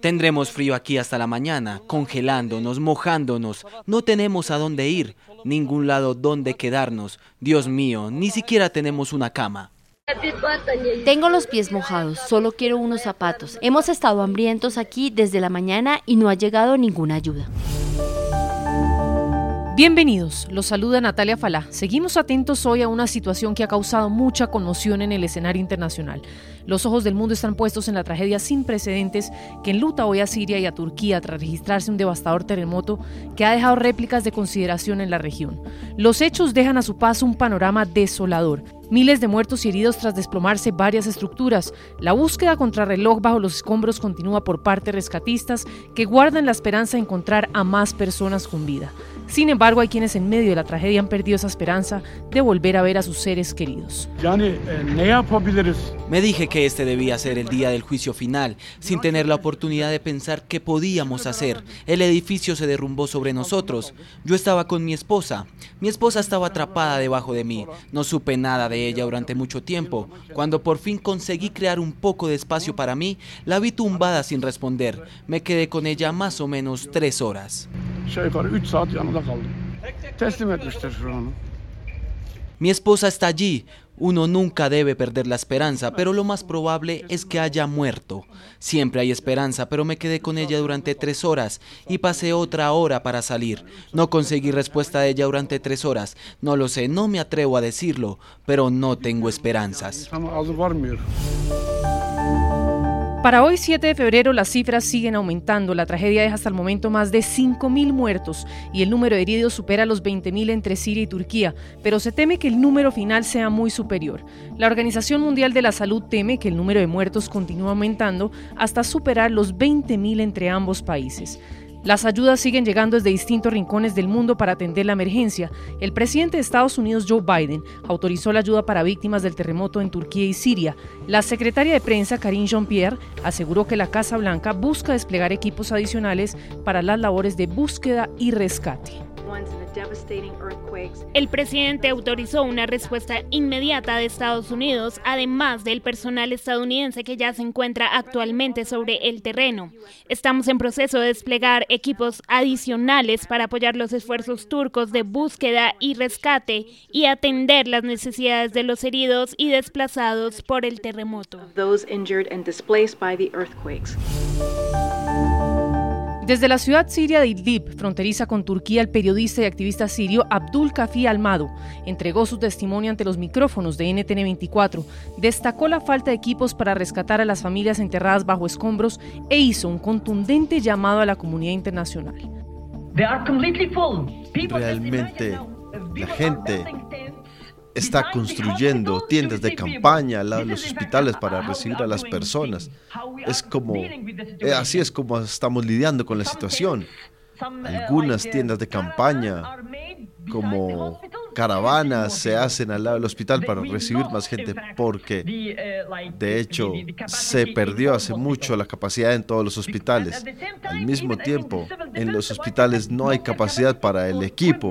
Tendremos frío aquí hasta la mañana, congelándonos, mojándonos. No tenemos a dónde ir, ningún lado donde quedarnos. Dios mío, ni siquiera tenemos una cama. Tengo los pies mojados, solo quiero unos zapatos. Hemos estado hambrientos aquí desde la mañana y no ha llegado ninguna ayuda. Bienvenidos, los saluda Natalia Falá. Seguimos atentos hoy a una situación que ha causado mucha conmoción en el escenario internacional. Los ojos del mundo están puestos en la tragedia sin precedentes que enluta hoy a Siria y a Turquía tras registrarse un devastador terremoto que ha dejado réplicas de consideración en la región. Los hechos dejan a su paso un panorama desolador. Miles de muertos y heridos tras desplomarse varias estructuras. La búsqueda contra reloj bajo los escombros continúa por parte de rescatistas que guardan la esperanza de encontrar a más personas con vida. Sin embargo, hay quienes en medio de la tragedia han perdido esa esperanza de volver a ver a sus seres queridos. Me dije que este debía ser el día del juicio final, sin tener la oportunidad de pensar qué podíamos hacer. El edificio se derrumbó sobre nosotros. Yo estaba con mi esposa. Mi esposa estaba atrapada debajo de mí. No supe nada de ella durante mucho tiempo. Cuando por fin conseguí crear un poco de espacio para mí, la vi tumbada sin responder. Me quedé con ella más o menos tres horas. Mi esposa está allí. Uno nunca debe perder la esperanza, pero lo más probable es que haya muerto. Siempre hay esperanza, pero me quedé con ella durante tres horas y pasé otra hora para salir. No conseguí respuesta de ella durante tres horas. No lo sé, no me atrevo a decirlo, pero no tengo esperanzas. Para hoy 7 de febrero las cifras siguen aumentando. La tragedia deja hasta el momento más de 5.000 muertos y el número de heridos supera los 20.000 entre Siria y Turquía, pero se teme que el número final sea muy superior. La Organización Mundial de la Salud teme que el número de muertos continúe aumentando hasta superar los 20.000 entre ambos países. Las ayudas siguen llegando desde distintos rincones del mundo para atender la emergencia. El presidente de Estados Unidos, Joe Biden, autorizó la ayuda para víctimas del terremoto en Turquía y Siria. La secretaria de prensa, Karine Jean-Pierre, aseguró que la Casa Blanca busca desplegar equipos adicionales para las labores de búsqueda y rescate. El presidente autorizó una respuesta inmediata de Estados Unidos, además del personal estadounidense que ya se encuentra actualmente sobre el terreno. Estamos en proceso de desplegar equipos adicionales para apoyar los esfuerzos turcos de búsqueda y rescate y atender las necesidades de los heridos y desplazados por el terremoto. Desde la ciudad siria de Idlib, fronteriza con Turquía, el periodista y activista sirio Abdul Kafi Almado entregó su testimonio ante los micrófonos de NTN 24, destacó la falta de equipos para rescatar a las familias enterradas bajo escombros e hizo un contundente llamado a la comunidad internacional. Realmente la gente está construyendo tiendas de campaña al lado de los hospitales para recibir a las personas. Es como, eh, así es como estamos lidiando con la situación. Algunas tiendas de campaña, como caravanas, se hacen al lado del hospital para recibir más gente porque, de hecho, se perdió hace mucho la capacidad en todos los hospitales. Al mismo tiempo, en los hospitales no hay capacidad para el equipo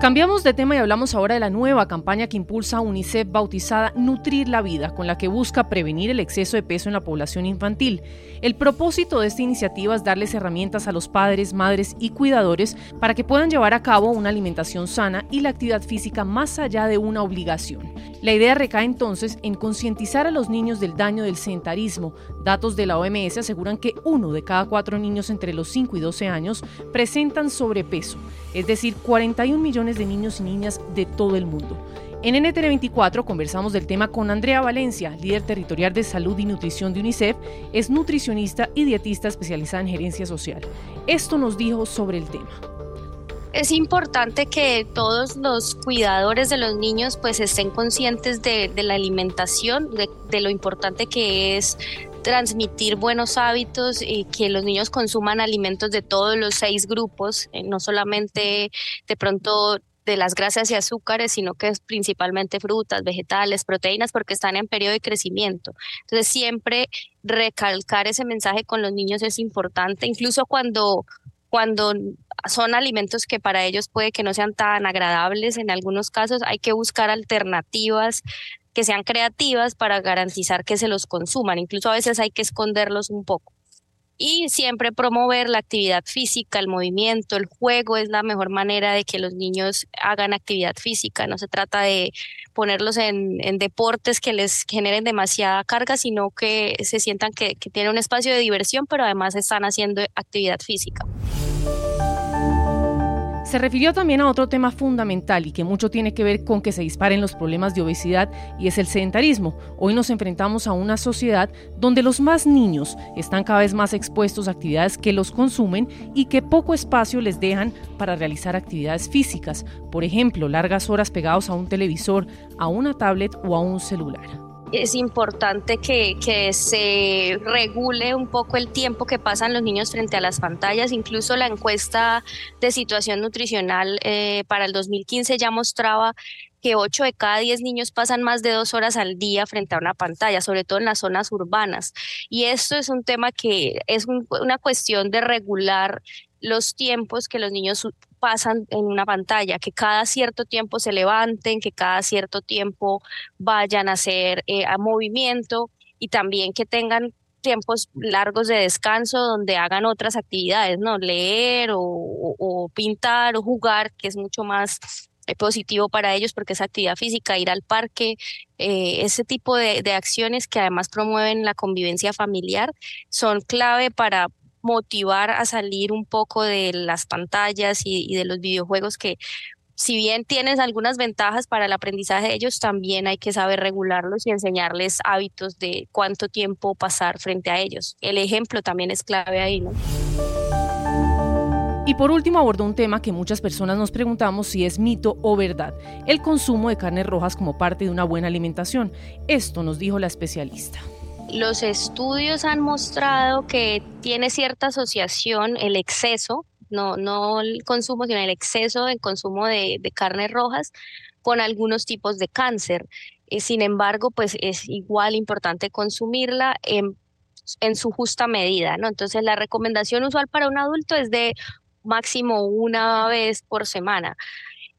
Cambiamos de tema y hablamos ahora de la nueva campaña que impulsa UNICEF bautizada Nutrir la Vida, con la que busca prevenir el exceso de peso en la población infantil. El propósito de esta iniciativa es darles herramientas a los padres, madres y cuidadores para que puedan llevar a cabo una alimentación sana y la actividad física más allá de una obligación. La idea recae entonces en concientizar a los niños del daño del sedentarismo. Datos de la OMS aseguran que uno de cada cuatro niños entre los 5 y 12 años presentan sobrepeso, es decir, 41 millones de niños y niñas de todo el mundo. En NTN24 conversamos del tema con Andrea Valencia, líder territorial de salud y nutrición de UNICEF, es nutricionista y dietista especializada en gerencia social. Esto nos dijo sobre el tema es importante que todos los cuidadores de los niños pues estén conscientes de, la alimentación, de, lo importante que es transmitir buenos hábitos y que los niños consuman alimentos de todos los seis grupos, eh, no solamente de pronto de las grasas y azúcares, sino que es principalmente frutas, vegetales, proteínas, porque están en periodo de crecimiento. Entonces, siempre recalcar ese mensaje con los niños es importante, incluso cuando, cuando son alimentos que para ellos puede que no sean tan agradables, en algunos casos hay que buscar alternativas que sean creativas para garantizar que se los consuman. Incluso a veces hay que esconderlos un poco y siempre promover la actividad física, el movimiento, el juego es la mejor manera de que los niños hagan actividad física. No se trata de ponerlos en, deportes que les generen demasiada carga, sino que se sientan que, tienen un espacio de diversión, pero además están haciendo actividad física. Se refirió también a otro tema fundamental y que mucho tiene que ver con que se disparen los problemas de obesidad y es el sedentarismo. Hoy nos enfrentamos a una sociedad donde los más niños están cada vez más expuestos a actividades que los consumen y que poco espacio les dejan para realizar actividades físicas, por ejemplo, largas horas pegados a un televisor, a una tablet o a un celular es importante que, se regule un poco el tiempo que pasan los niños frente a las pantallas. Incluso la encuesta de situación nutricional eh, para el 2015 ya mostraba que 8 de cada 10 niños pasan más de dos horas al día frente a una pantalla, sobre todo en las zonas urbanas. Y esto es un tema que es una cuestión de regular los tiempos que los niños pasan en una pantalla, que cada cierto tiempo se levanten, que cada cierto tiempo vayan a hacer eh, a movimiento y también que tengan tiempos largos de descanso donde hagan otras actividades, ¿no? Leer o, pintar o jugar, que es mucho más eh, positivo para ellos porque es actividad física, ir al parque, eh, ese tipo de, de, acciones que además promueven la convivencia familiar son clave para motivar a salir un poco de las pantallas y, de los videojuegos que si bien tienes algunas ventajas para el aprendizaje de ellos, también hay que saber regularlos y enseñarles hábitos de cuánto tiempo pasar frente a ellos. El ejemplo también es clave ahí, ¿no? Y por último abordó un tema que muchas personas nos preguntamos si es mito o verdad, el consumo de carnes rojas como parte de una buena alimentación. Esto nos dijo la especialista. Los estudios han mostrado que tiene cierta asociación el exceso, no, no el consumo, sino el exceso de consumo de, carnes rojas con algunos tipos de cáncer. Eh, sin embargo, pues es igual importante consumirla en, en su justa medida, ¿no? Entonces, la recomendación usual para un adulto es de máximo una vez por semana.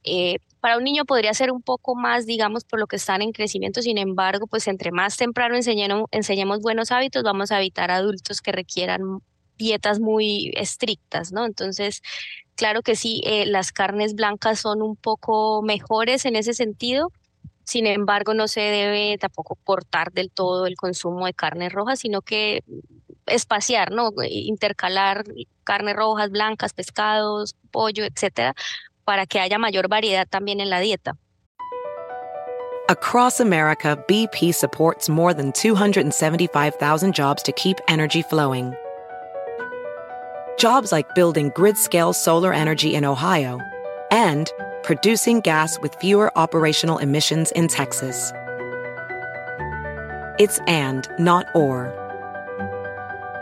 Eh, para un niño podría ser un poco más, digamos, por lo que están en crecimiento, sin embargo, pues entre más temprano enseñemos, buenos hábitos, vamos a evitar adultos que requieran dietas muy estrictas, ¿no? Entonces, claro que sí, eh, las carnes blancas son un poco mejores en ese sentido, sin embargo, no se debe tampoco cortar del todo el consumo de carnes rojas, sino que espaciar, ¿no? Intercalar carnes rojas, blancas, pescados, pollo, etcétera, para que haya mayor variedad también en la dieta. Across America, BP supports more than 275,000 jobs to keep energy flowing. Jobs like building grid-scale solar energy in Ohio and producing gas with fewer operational emissions in Texas. It's and, not or.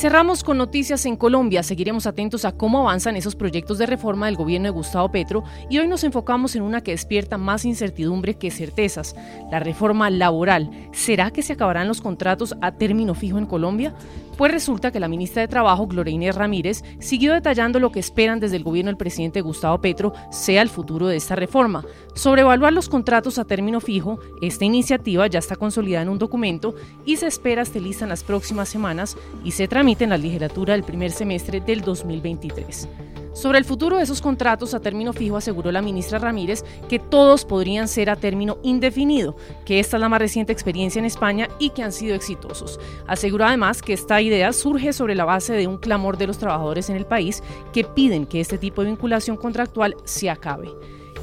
Cerramos con noticias en Colombia. Seguiremos atentos a cómo avanzan esos proyectos de reforma del gobierno de Gustavo Petro y hoy nos enfocamos en una que despierta más incertidumbre que certezas, la reforma laboral. ¿Será que se acabarán los contratos a término fijo en Colombia? Pues resulta que la ministra de Trabajo, Gloria Inés Ramírez, siguió detallando lo que esperan desde el gobierno del presidente Gustavo Petro sea el futuro de esta reforma. Sobre evaluar los contratos a término fijo, esta iniciativa ya está consolidada en un documento y se espera esté lista en las próximas semanas y se en la legislatura del primer semestre del 2023. Sobre el futuro de esos contratos a término fijo aseguró la ministra Ramírez que todos podrían ser a término indefinido, que esta es la más reciente experiencia en España y que han sido exitosos. Aseguró además que esta idea surge sobre la base de un clamor de los trabajadores en el país que piden que este tipo de vinculación contractual se acabe.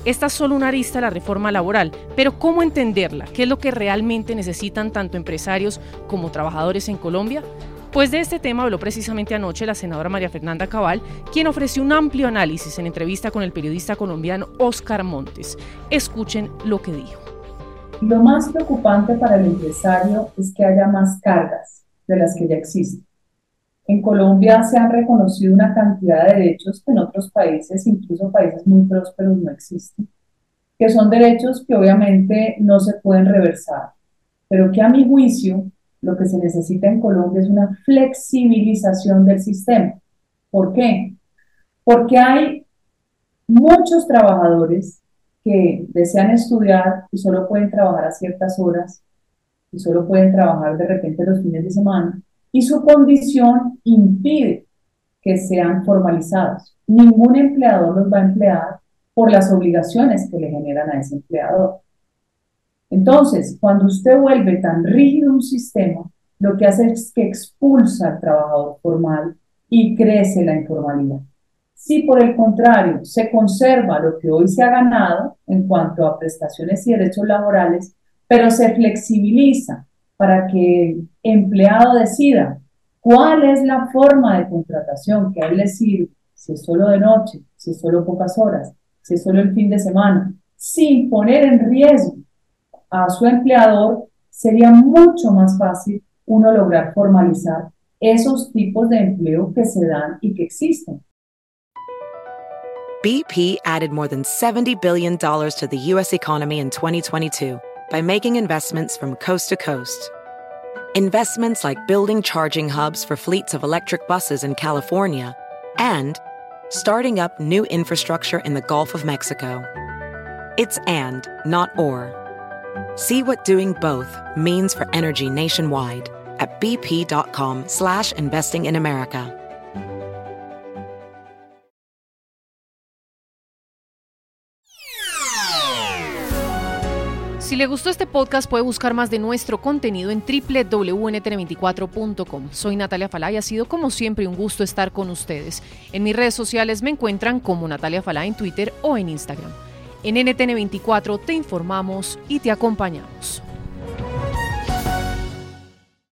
Esta es solo una arista de la reforma laboral, pero ¿cómo entenderla? ¿Qué es lo que realmente necesitan tanto empresarios como trabajadores en Colombia? Pues de este tema habló precisamente anoche la senadora María Fernanda Cabal, quien ofreció un amplio análisis en entrevista con el periodista colombiano Oscar Montes. Escuchen lo que dijo. Lo más preocupante para el empresario es que haya más cargas de las que ya existen. En Colombia se han reconocido una cantidad de derechos que en otros países, incluso países muy prósperos, no existen, que son derechos que obviamente no se pueden reversar, pero que a mi juicio lo que se necesita en Colombia es una flexibilización del sistema. ¿Por qué? Porque hay muchos trabajadores que desean estudiar y solo pueden trabajar a ciertas horas y solo pueden trabajar de repente los fines de semana y su condición impide que sean formalizados. Ningún empleador los va a emplear por las obligaciones que le generan a ese empleador. Entonces, cuando usted vuelve tan rígido un sistema, lo que hace es que expulsa al trabajador formal y crece la informalidad. Si por el contrario se conserva lo que hoy se ha ganado en cuanto a prestaciones y derechos laborales, pero se flexibiliza para que el empleado decida cuál es la forma de contratación que a él le sirve, si es solo de noche, si es solo pocas horas, si es solo el fin de semana, sin poner en riesgo a su empleador, sería mucho más fácil uno lograr formalizar esos tipos de empleo que se dan y que existen. BP added more than $70 billion to the U.S. economy in 2022 by making investments from coast to coast. Investments like building charging hubs for fleets of electric buses in California and starting up new infrastructure in the Gulf of Mexico. It's and, not or. See what doing both means for energy nationwide at bp.com slash investing in. Si le gustó este podcast, puede buscar más de nuestro contenido en www.ntn24.com. Soy Natalia Falá y ha sido como siempre un gusto estar con ustedes. En mis redes sociales me encuentran como Natalia Falá en Twitter o en Instagram. En NTN24 te informamos y te acompañamos.